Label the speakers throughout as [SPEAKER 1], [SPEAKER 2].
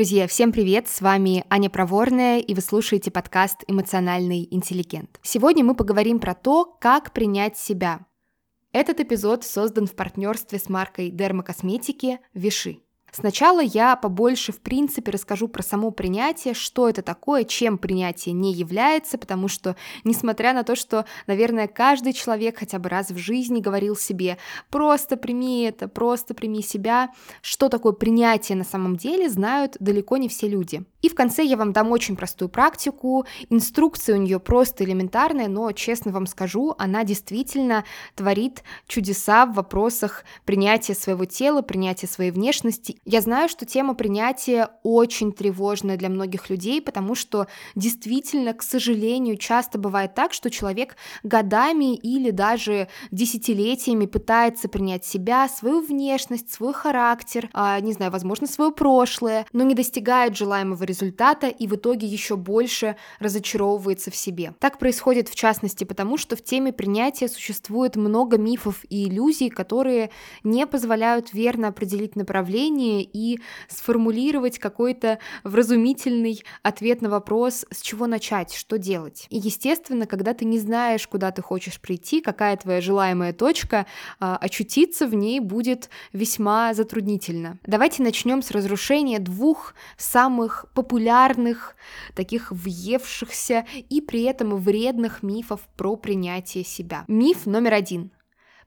[SPEAKER 1] Друзья, всем привет! С вами Аня Проворная, и вы слушаете подкаст «Эмоциональный интеллигент». Сегодня мы поговорим про то, как принять себя. Этот эпизод создан в партнерстве с маркой дермокосметики Виши. Сначала я побольше, в принципе, расскажу про само принятие, что это такое, чем принятие не является, потому что, несмотря на то, что, наверное, каждый человек хотя бы раз в жизни говорил себе «просто прими это, просто прими себя», что такое принятие на самом деле, знают далеко не все люди. И в конце я вам дам очень простую практику, инструкция у нее просто элементарная, но, честно вам скажу, она действительно творит чудеса в вопросах принятия своего тела, принятия своей внешности я знаю, что тема принятия очень тревожная для многих людей, потому что действительно, к сожалению, часто бывает так, что человек годами или даже десятилетиями пытается принять себя, свою внешность, свой характер, а, не знаю, возможно, свое прошлое, но не достигает желаемого результата и в итоге еще больше разочаровывается в себе. Так происходит в частности потому, что в теме принятия существует много мифов и иллюзий, которые не позволяют верно определить направление решение и сформулировать какой-то вразумительный ответ на вопрос, с чего начать, что делать. И, естественно, когда ты не знаешь, куда ты хочешь прийти, какая твоя желаемая точка, а, очутиться в ней будет весьма затруднительно. Давайте начнем с разрушения двух самых популярных, таких въевшихся и при этом вредных мифов про принятие себя. Миф номер один.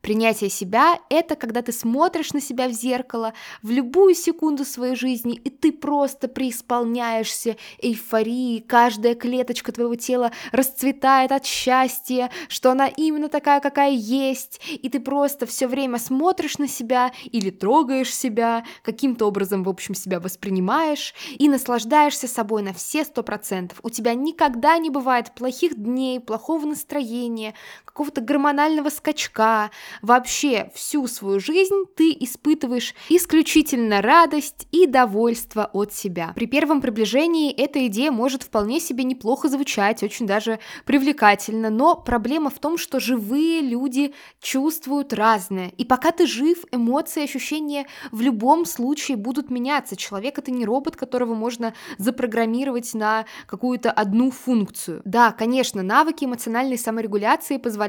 [SPEAKER 1] Принятие себя – это когда ты смотришь на себя в зеркало в любую секунду своей жизни, и ты просто преисполняешься эйфории, каждая клеточка твоего тела расцветает от счастья, что она именно такая, какая есть, и ты просто все время смотришь на себя или трогаешь себя, каким-то образом, в общем, себя воспринимаешь и наслаждаешься собой на все сто процентов. У тебя никогда не бывает плохих дней, плохого настроения, какого-то гормонального скачка, Вообще всю свою жизнь ты испытываешь исключительно радость и довольство от себя. При первом приближении эта идея может вполне себе неплохо звучать, очень даже привлекательно, но проблема в том, что живые люди чувствуют разное. И пока ты жив, эмоции, ощущения в любом случае будут меняться. Человек это не робот, которого можно запрограммировать на какую-то одну функцию. Да, конечно, навыки эмоциональной саморегуляции позволяют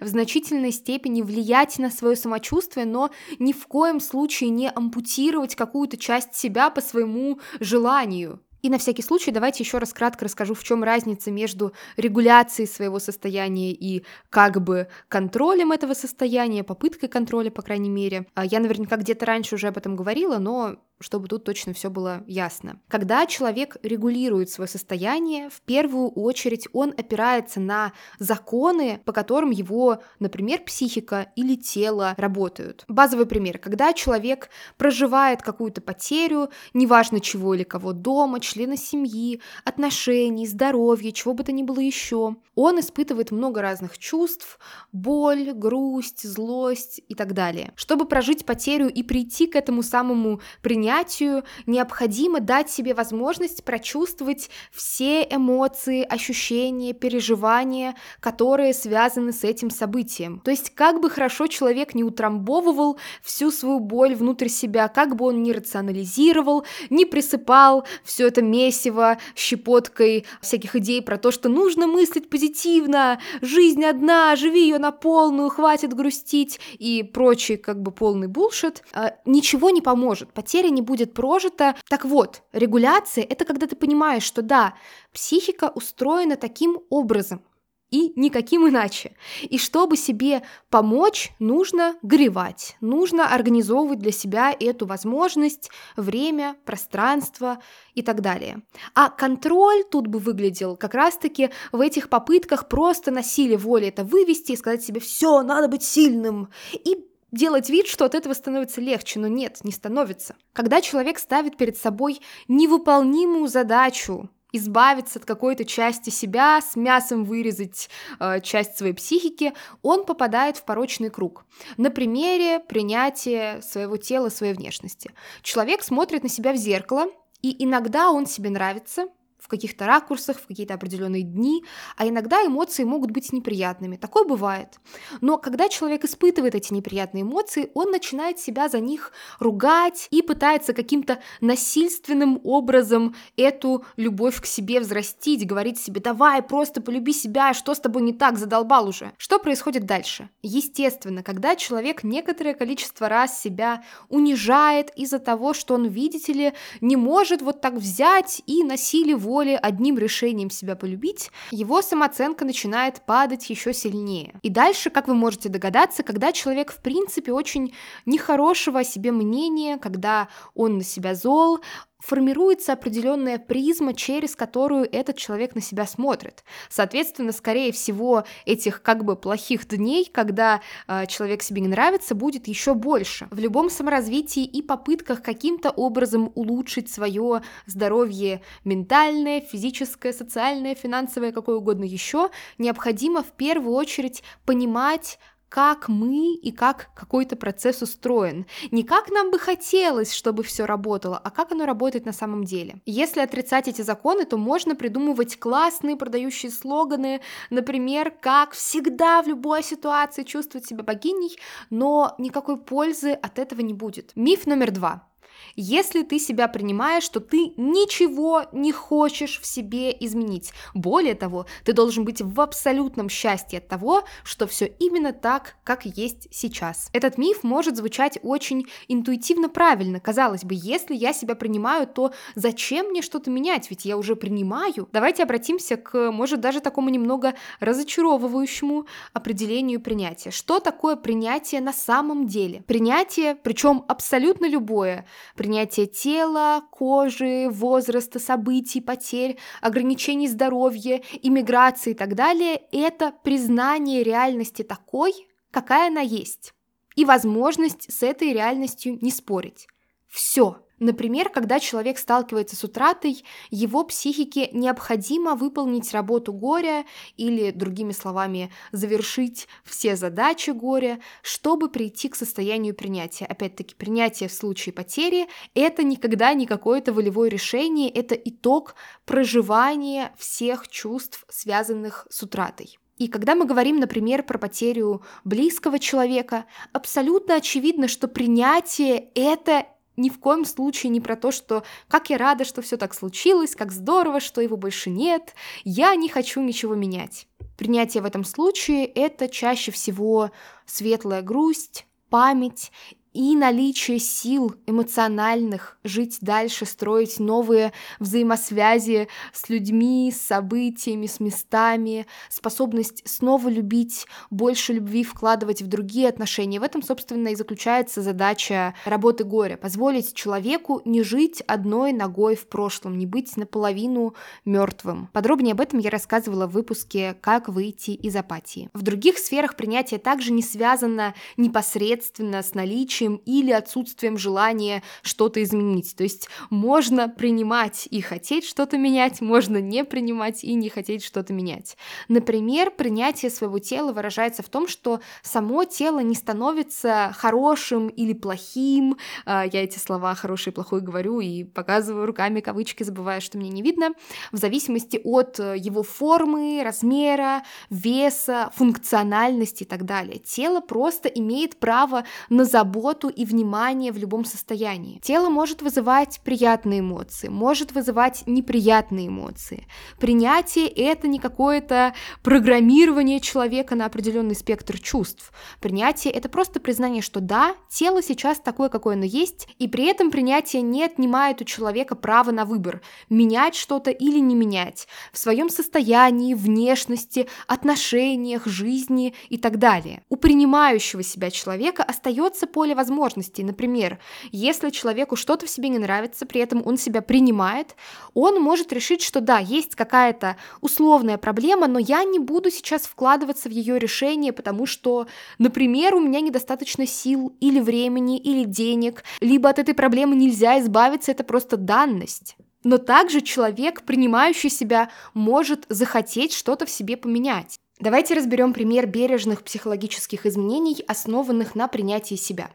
[SPEAKER 1] в значительной степени влиять влиять на свое самочувствие, но ни в коем случае не ампутировать какую-то часть себя по своему желанию. И на всякий случай давайте еще раз кратко расскажу, в чем разница между регуляцией своего состояния и как бы контролем этого состояния, попыткой контроля, по крайней мере. А я наверняка где-то раньше уже об этом говорила, но чтобы тут точно все было ясно. Когда человек регулирует свое состояние, в первую очередь он опирается на законы, по которым его, например, психика или тело работают. Базовый пример. Когда человек проживает какую-то потерю, неважно чего или кого дома, члена семьи, отношений, здоровья, чего бы то ни было еще, он испытывает много разных чувств, боль, грусть, злость и так далее. Чтобы прожить потерю и прийти к этому самому принятию, принятию необходимо дать себе возможность прочувствовать все эмоции, ощущения, переживания, которые связаны с этим событием. То есть как бы хорошо человек не утрамбовывал всю свою боль внутрь себя, как бы он не рационализировал, не присыпал все это месиво щепоткой всяких идей про то, что нужно мыслить позитивно, жизнь одна, живи ее на полную, хватит грустить и прочий как бы полный булшит, а, ничего не поможет. Потеря не будет прожито. Так вот, регуляция – это когда ты понимаешь, что да, психика устроена таким образом, и никаким иначе. И чтобы себе помочь, нужно горевать, нужно организовывать для себя эту возможность, время, пространство и так далее. А контроль тут бы выглядел как раз-таки в этих попытках просто на силе воли это вывести и сказать себе «все, надо быть сильным», и делать вид, что от этого становится легче, но нет, не становится. Когда человек ставит перед собой невыполнимую задачу, избавиться от какой-то части себя, с мясом вырезать э, часть своей психики, он попадает в порочный круг. На примере принятия своего тела, своей внешности. Человек смотрит на себя в зеркало, и иногда он себе нравится, в каких-то ракурсах, в какие-то определенные дни, а иногда эмоции могут быть неприятными. Такое бывает. Но когда человек испытывает эти неприятные эмоции, он начинает себя за них ругать и пытается каким-то насильственным образом эту любовь к себе взрастить, говорить себе, давай, просто полюби себя, что с тобой не так, задолбал уже. Что происходит дальше? Естественно, когда человек некоторое количество раз себя унижает из-за того, что он, видите ли, не может вот так взять и на силе воли одним решением себя полюбить, его самооценка начинает падать еще сильнее. И дальше, как вы можете догадаться, когда человек в принципе очень нехорошего о себе мнения, когда он на себя зол, формируется определенная призма, через которую этот человек на себя смотрит. Соответственно, скорее всего, этих как бы плохих дней, когда э, человек себе не нравится, будет еще больше. В любом саморазвитии и попытках каким-то образом улучшить свое здоровье ментальное, физическое, социальное, финансовое, какое угодно еще, необходимо в первую очередь понимать, как мы и как какой-то процесс устроен. Не как нам бы хотелось, чтобы все работало, а как оно работает на самом деле. Если отрицать эти законы, то можно придумывать классные продающие слоганы, например, как всегда в любой ситуации чувствовать себя богиней, но никакой пользы от этого не будет. Миф номер два. Если ты себя принимаешь, то ты ничего не хочешь в себе изменить. Более того, ты должен быть в абсолютном счастье от того, что все именно так, как есть сейчас. Этот миф может звучать очень интуитивно правильно. Казалось бы, если я себя принимаю, то зачем мне что-то менять? Ведь я уже принимаю. Давайте обратимся к, может, даже такому немного разочаровывающему определению принятия. Что такое принятие на самом деле? Принятие, причем абсолютно любое, принятие тела, кожи, возраста, событий, потерь, ограничений здоровья, иммиграции и так далее – это признание реальности такой, какая она есть, и возможность с этой реальностью не спорить. Все. Например, когда человек сталкивается с утратой, его психике необходимо выполнить работу горя или, другими словами, завершить все задачи горя, чтобы прийти к состоянию принятия. Опять-таки, принятие в случае потери – это никогда не какое-то волевое решение, это итог проживания всех чувств, связанных с утратой. И когда мы говорим, например, про потерю близкого человека, абсолютно очевидно, что принятие – это ни в коем случае не про то, что как я рада, что все так случилось, как здорово, что его больше нет, я не хочу ничего менять. Принятие в этом случае – это чаще всего светлая грусть, память и наличие сил эмоциональных жить дальше, строить новые взаимосвязи с людьми, с событиями, с местами, способность снова любить, больше любви вкладывать в другие отношения. В этом, собственно, и заключается задача работы горя. Позволить человеку не жить одной ногой в прошлом, не быть наполовину мертвым. Подробнее об этом я рассказывала в выпуске «Как выйти из апатии». В других сферах принятие также не связано непосредственно с наличием наличием или отсутствием желания что-то изменить. То есть можно принимать и хотеть что-то менять, можно не принимать и не хотеть что-то менять. Например, принятие своего тела выражается в том, что само тело не становится хорошим или плохим. А, я эти слова хороший и плохой говорю и показываю руками кавычки, забывая, что мне не видно, в зависимости от э, его формы, размера, веса, функциональности и так далее. Тело просто имеет право на заботу заботу и внимание в любом состоянии. Тело может вызывать приятные эмоции, может вызывать неприятные эмоции. Принятие — это не какое-то программирование человека на определенный спектр чувств. Принятие — это просто признание, что да, тело сейчас такое, какое оно есть, и при этом принятие не отнимает у человека права на выбор, менять что-то или не менять в своем состоянии, внешности, отношениях, жизни и так далее. У принимающего себя человека остается поле возможностей. Например, если человеку что-то в себе не нравится, при этом он себя принимает, он может решить, что да, есть какая-то условная проблема, но я не буду сейчас вкладываться в ее решение, потому что, например, у меня недостаточно сил или времени, или денег, либо от этой проблемы нельзя избавиться, это просто данность. Но также человек, принимающий себя, может захотеть что-то в себе поменять. Давайте разберем пример бережных психологических изменений, основанных на принятии себя.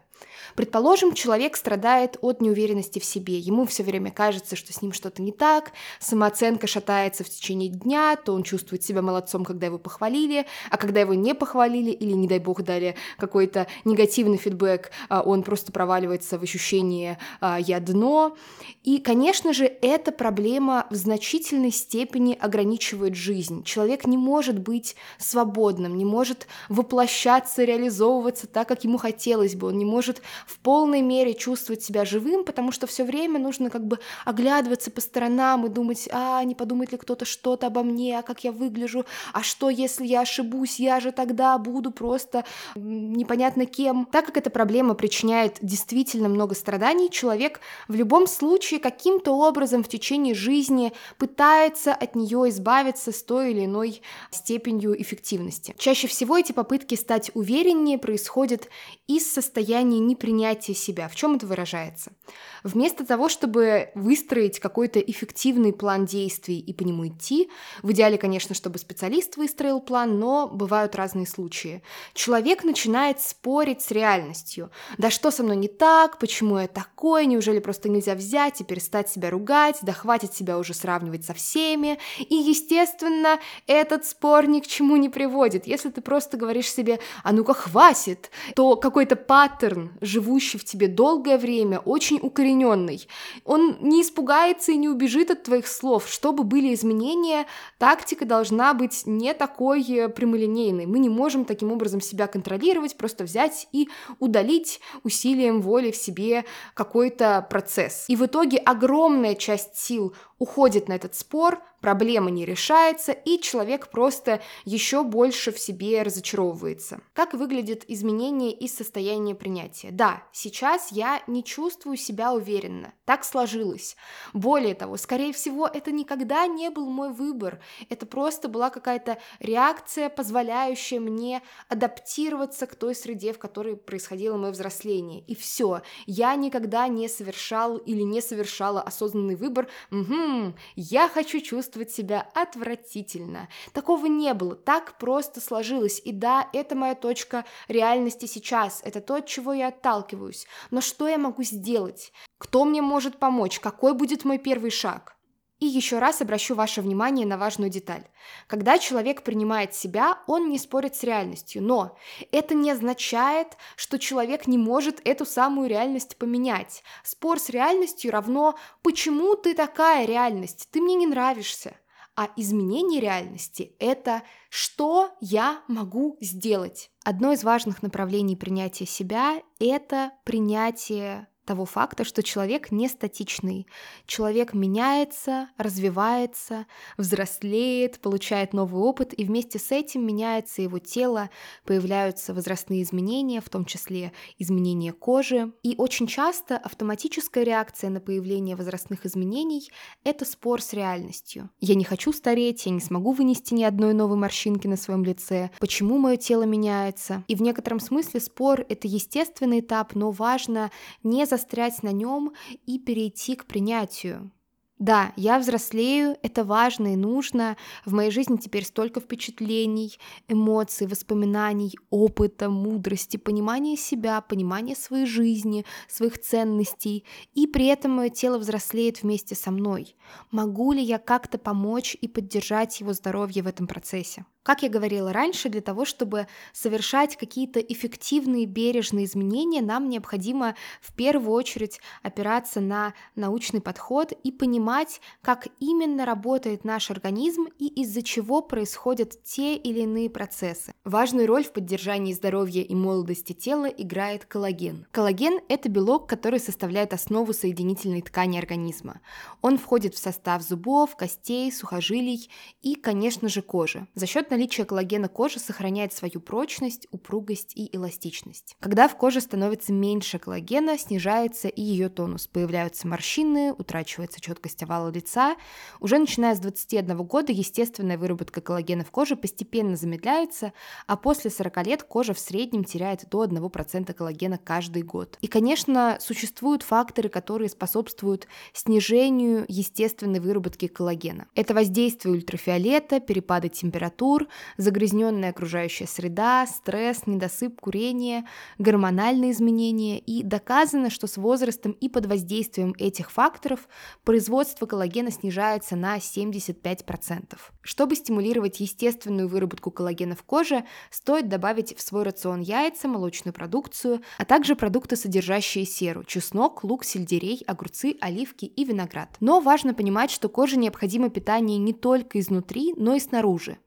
[SPEAKER 1] Предположим, человек страдает от неуверенности в себе. Ему все время кажется, что с ним что-то не так, самооценка шатается в течение дня, то он чувствует себя молодцом, когда его похвалили, а когда его не похвалили или, не дай бог, дали какой-то негативный фидбэк, а, он просто проваливается в ощущение а, «я дно». И, конечно же, эта проблема в значительной степени ограничивает жизнь. Человек не может быть свободным, не может воплощаться, реализовываться так, как ему хотелось бы. Он не может в полной мере чувствовать себя живым, потому что все время нужно как бы оглядываться по сторонам и думать, а не подумает ли кто-то что-то обо мне, а как я выгляжу, а что, если я ошибусь, я же тогда буду просто непонятно кем. Так как эта проблема причиняет действительно много страданий, человек в любом случае каким-то образом в течение жизни пытается от нее избавиться с той или иной степенью эффективности. Чаще всего эти попытки стать увереннее происходят из состояния непринятия себя. В чем это выражается? Вместо того, чтобы выстроить какой-то эффективный план действий и по нему идти, в идеале, конечно, чтобы специалист выстроил план, но бывают разные случаи. Человек начинает спорить с реальностью. Да что со мной не так? Почему я такой? Неужели просто нельзя взять и перестать себя ругать? Да хватит себя уже сравнивать со всеми? И, естественно, этот спор ни к чему не приводит. Если ты просто говоришь себе, а ну-ка хватит, то какой-то паттерн, живущий в тебе долгое время, очень укорененный, он не испугается и не убежит от твоих слов. Чтобы были изменения, тактика должна быть не такой э, прямолинейной. Мы не можем таким образом себя контролировать, просто взять и удалить усилием воли в себе какой-то процесс. И в итоге огромная часть сил уходит на этот спор, проблема не решается, и человек просто еще больше в себе разочаровывается. Как выглядит изменение из состояния принятия? Да, сейчас я не чувствую себя уверенно, так сложилось. Более того, скорее всего, это никогда не был мой выбор, это просто была какая-то реакция, позволяющая мне адаптироваться к той среде, в которой происходило мое взросление. И все, я никогда не совершал или не совершала осознанный выбор, угу, «Ммм, я хочу чувствовать себя отвратительно». Такого не было, так просто сложилось. И да, это моя точка реальности сейчас, это то, от чего я отталкиваюсь. Но что я могу сделать? Кто мне может помочь? Какой будет мой первый шаг? И еще раз обращу ваше внимание на важную деталь. Когда человек принимает себя, он не спорит с реальностью, но это не означает, что человек не может эту самую реальность поменять. Спор с реальностью равно «почему ты такая реальность? Ты мне не нравишься». А изменение реальности – это что я могу сделать. Одно из важных направлений принятия себя – это принятие того факта, что человек не статичный. Человек меняется, развивается, взрослеет, получает новый опыт, и вместе с этим меняется его тело, появляются возрастные изменения, в том числе изменения кожи. И очень часто автоматическая реакция на появление возрастных изменений – это спор с реальностью. Я не хочу стареть, я не смогу вынести ни одной новой морщинки на своем лице, почему мое тело меняется. И в некотором смысле спор – это естественный этап, но важно не застрять на нем и перейти к принятию. Да, я взрослею, это важно и нужно. В моей жизни теперь столько впечатлений, эмоций, воспоминаний, опыта, мудрости, понимания себя, понимания своей жизни, своих ценностей. И при этом мое тело взрослеет вместе со мной. Могу ли я как-то помочь и поддержать его здоровье в этом процессе? Как я говорила раньше, для того, чтобы совершать какие-то эффективные бережные изменения, нам необходимо в первую очередь опираться на научный подход и понимать, как именно работает наш организм и из-за чего происходят те или иные процессы. Важную роль в поддержании здоровья и молодости тела играет коллаген. Коллаген – это белок, который составляет основу соединительной ткани организма. Он входит в состав зубов, костей, сухожилий и, конечно же, кожи. За счет наличие коллагена кожи сохраняет свою прочность, упругость и эластичность. Когда в коже становится меньше коллагена, снижается и ее тонус, появляются морщины, утрачивается четкость овала лица. Уже начиная с 21 года естественная выработка коллагена в коже постепенно замедляется, а после 40 лет кожа в среднем теряет до 1% коллагена каждый год. И, конечно, существуют факторы, которые способствуют снижению естественного естественной выработки коллагена. Это воздействие ультрафиолета, перепады температур, загрязненная окружающая среда, стресс, недосып, курение, гормональные изменения. И доказано, что с возрастом и под воздействием этих факторов производство коллагена снижается на 75%. Чтобы стимулировать естественную выработку коллагена в коже, стоит добавить в свой рацион яйца, молочную продукцию, а также продукты, содержащие серу – чеснок, лук, сельдерей, огурцы, оливки и виноград. Но важно понимать, что коже необходимо питание не только изнутри, но и снаружи.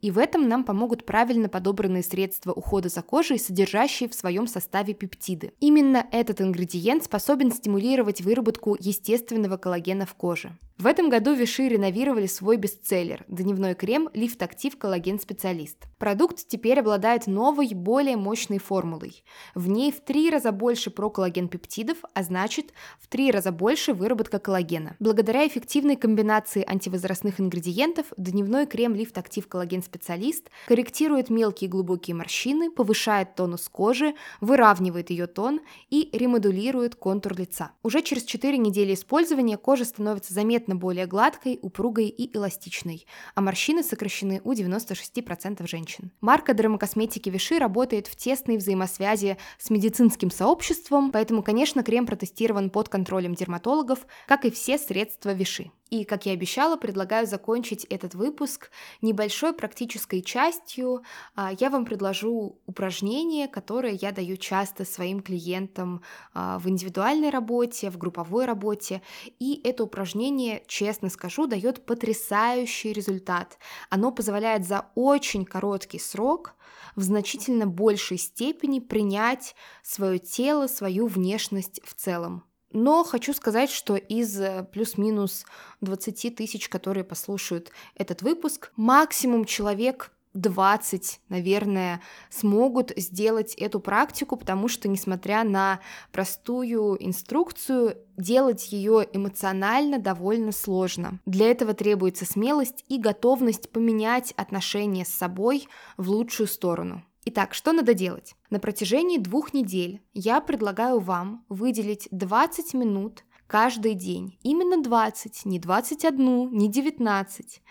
[SPEAKER 1] И в этом нам помогут правильно подобранные средства ухода за кожей, содержащие в своем составе пептиды. Именно этот ингредиент способен стимулировать выработку естественного коллагена в коже. В этом году Виши реновировали свой бестселлер – дневной крем Lift Active Коллаген Специалист. Продукт теперь обладает новой, более мощной формулой. В ней в три раза больше проколлаген пептидов, а значит в три раза больше выработка коллагена. Благодаря эффективной комбинации антивозрастных ингредиентов дневной крем Lift Active Коллаген Специалист корректирует мелкие глубокие морщины, повышает тонус кожи, выравнивает ее тон и ремодулирует контур лица. Уже через 4 недели использования кожа становится заметно заметно более гладкой, упругой и эластичной, а морщины сокращены у 96% женщин. Марка дермокосметики Виши работает в тесной взаимосвязи с медицинским сообществом, поэтому, конечно, крем протестирован под контролем дерматологов, как и все средства Виши. И, как я обещала, предлагаю закончить этот выпуск небольшой практической частью. А, я вам предложу упражнение, которое я даю часто своим клиентам а, в индивидуальной работе, в групповой работе. И это упражнение, честно скажу, дает потрясающий результат. Оно позволяет за очень короткий срок в значительно большей степени принять свое тело, свою внешность в целом. Но хочу сказать, что из э, плюс-минус 20 тысяч, которые послушают этот выпуск, максимум человек 20, наверное, смогут сделать эту практику, потому что, несмотря на простую инструкцию, делать ее эмоционально довольно сложно. Для этого требуется смелость и готовность поменять отношения с собой в лучшую сторону. Итак, что надо делать? На протяжении двух недель я предлагаю вам выделить 20 минут каждый день. Именно 20, не 21, не 19.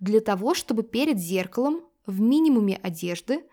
[SPEAKER 1] Для того, чтобы перед зеркалом в минимуме одежды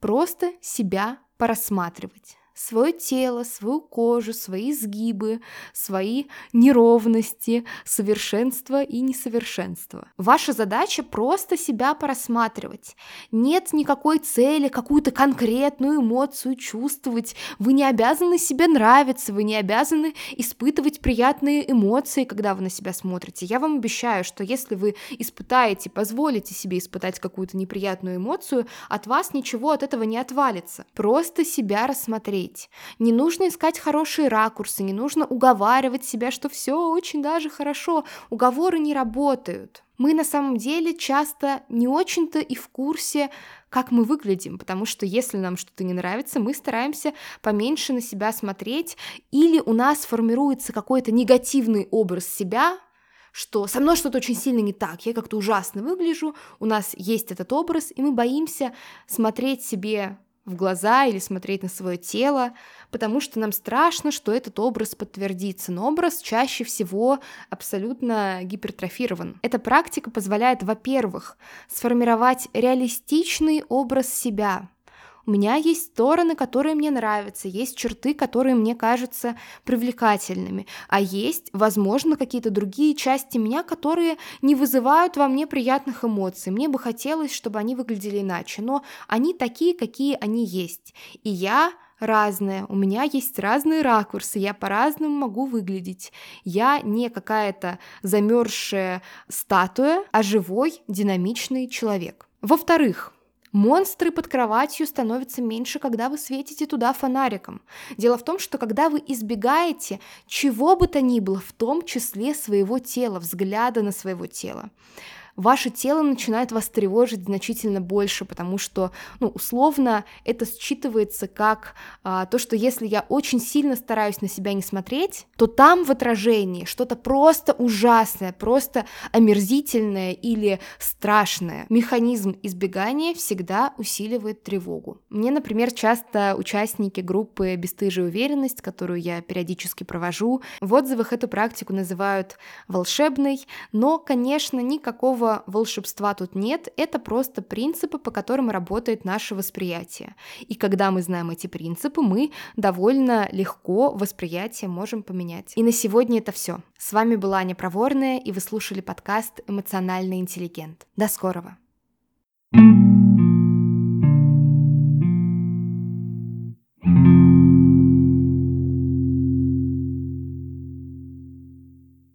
[SPEAKER 1] просто себя порассматривать свое тело, свою кожу, свои сгибы, свои неровности, совершенство и несовершенство. Ваша задача просто себя порассматривать. Нет никакой цели какую-то конкретную эмоцию чувствовать. Вы не обязаны себе нравиться, вы не обязаны испытывать приятные эмоции, когда вы на себя смотрите. Я вам обещаю, что если вы испытаете, позволите себе испытать какую-то неприятную эмоцию, от вас ничего от этого не отвалится. Просто себя рассмотреть говорить. Не нужно искать хорошие ракурсы, не нужно уговаривать себя, что все очень даже хорошо. Уговоры не работают. Мы на самом деле часто не очень-то и в курсе, как мы выглядим, потому что если нам что-то не нравится, мы стараемся поменьше на себя смотреть, или у нас формируется какой-то негативный образ себя, что со мной что-то очень сильно не так, я как-то ужасно выгляжу, у нас есть этот образ, и мы боимся смотреть себе в глаза или смотреть на свое тело, потому что нам страшно, что этот образ подтвердится. Но образ чаще всего абсолютно гипертрофирован. Эта практика позволяет, во-первых, сформировать реалистичный образ себя, у меня есть стороны, которые мне нравятся, есть черты, которые мне кажутся привлекательными, а есть, возможно, какие-то другие части меня, которые не вызывают во мне приятных эмоций. Мне бы хотелось, чтобы они выглядели иначе, но они такие, какие они есть. И я разная, у меня есть разные ракурсы, я по-разному могу выглядеть. Я не какая-то замерзшая статуя, а живой, динамичный человек. Во-вторых, Монстры под кроватью становятся меньше, когда вы светите туда фонариком. Дело в том, что когда вы избегаете чего бы то ни было, в том числе своего тела, взгляда на своего тела, ваше тело начинает вас тревожить значительно больше, потому что, ну, условно, это считывается как а, то, что если я очень сильно стараюсь на себя не смотреть, то там в отражении что-то просто ужасное, просто омерзительное или страшное. Механизм избегания всегда усиливает тревогу. Мне, например, часто участники группы «Бестыжая уверенность», которую я периодически провожу, в отзывах эту практику называют волшебной, но, конечно, никакого волшебства тут нет, это просто принципы, по которым работает наше восприятие. И когда мы знаем эти принципы, мы довольно легко восприятие можем поменять. И на сегодня это все. С вами была Аня Проворная, и вы слушали подкаст «Эмоциональный интеллигент». До скорого! thank you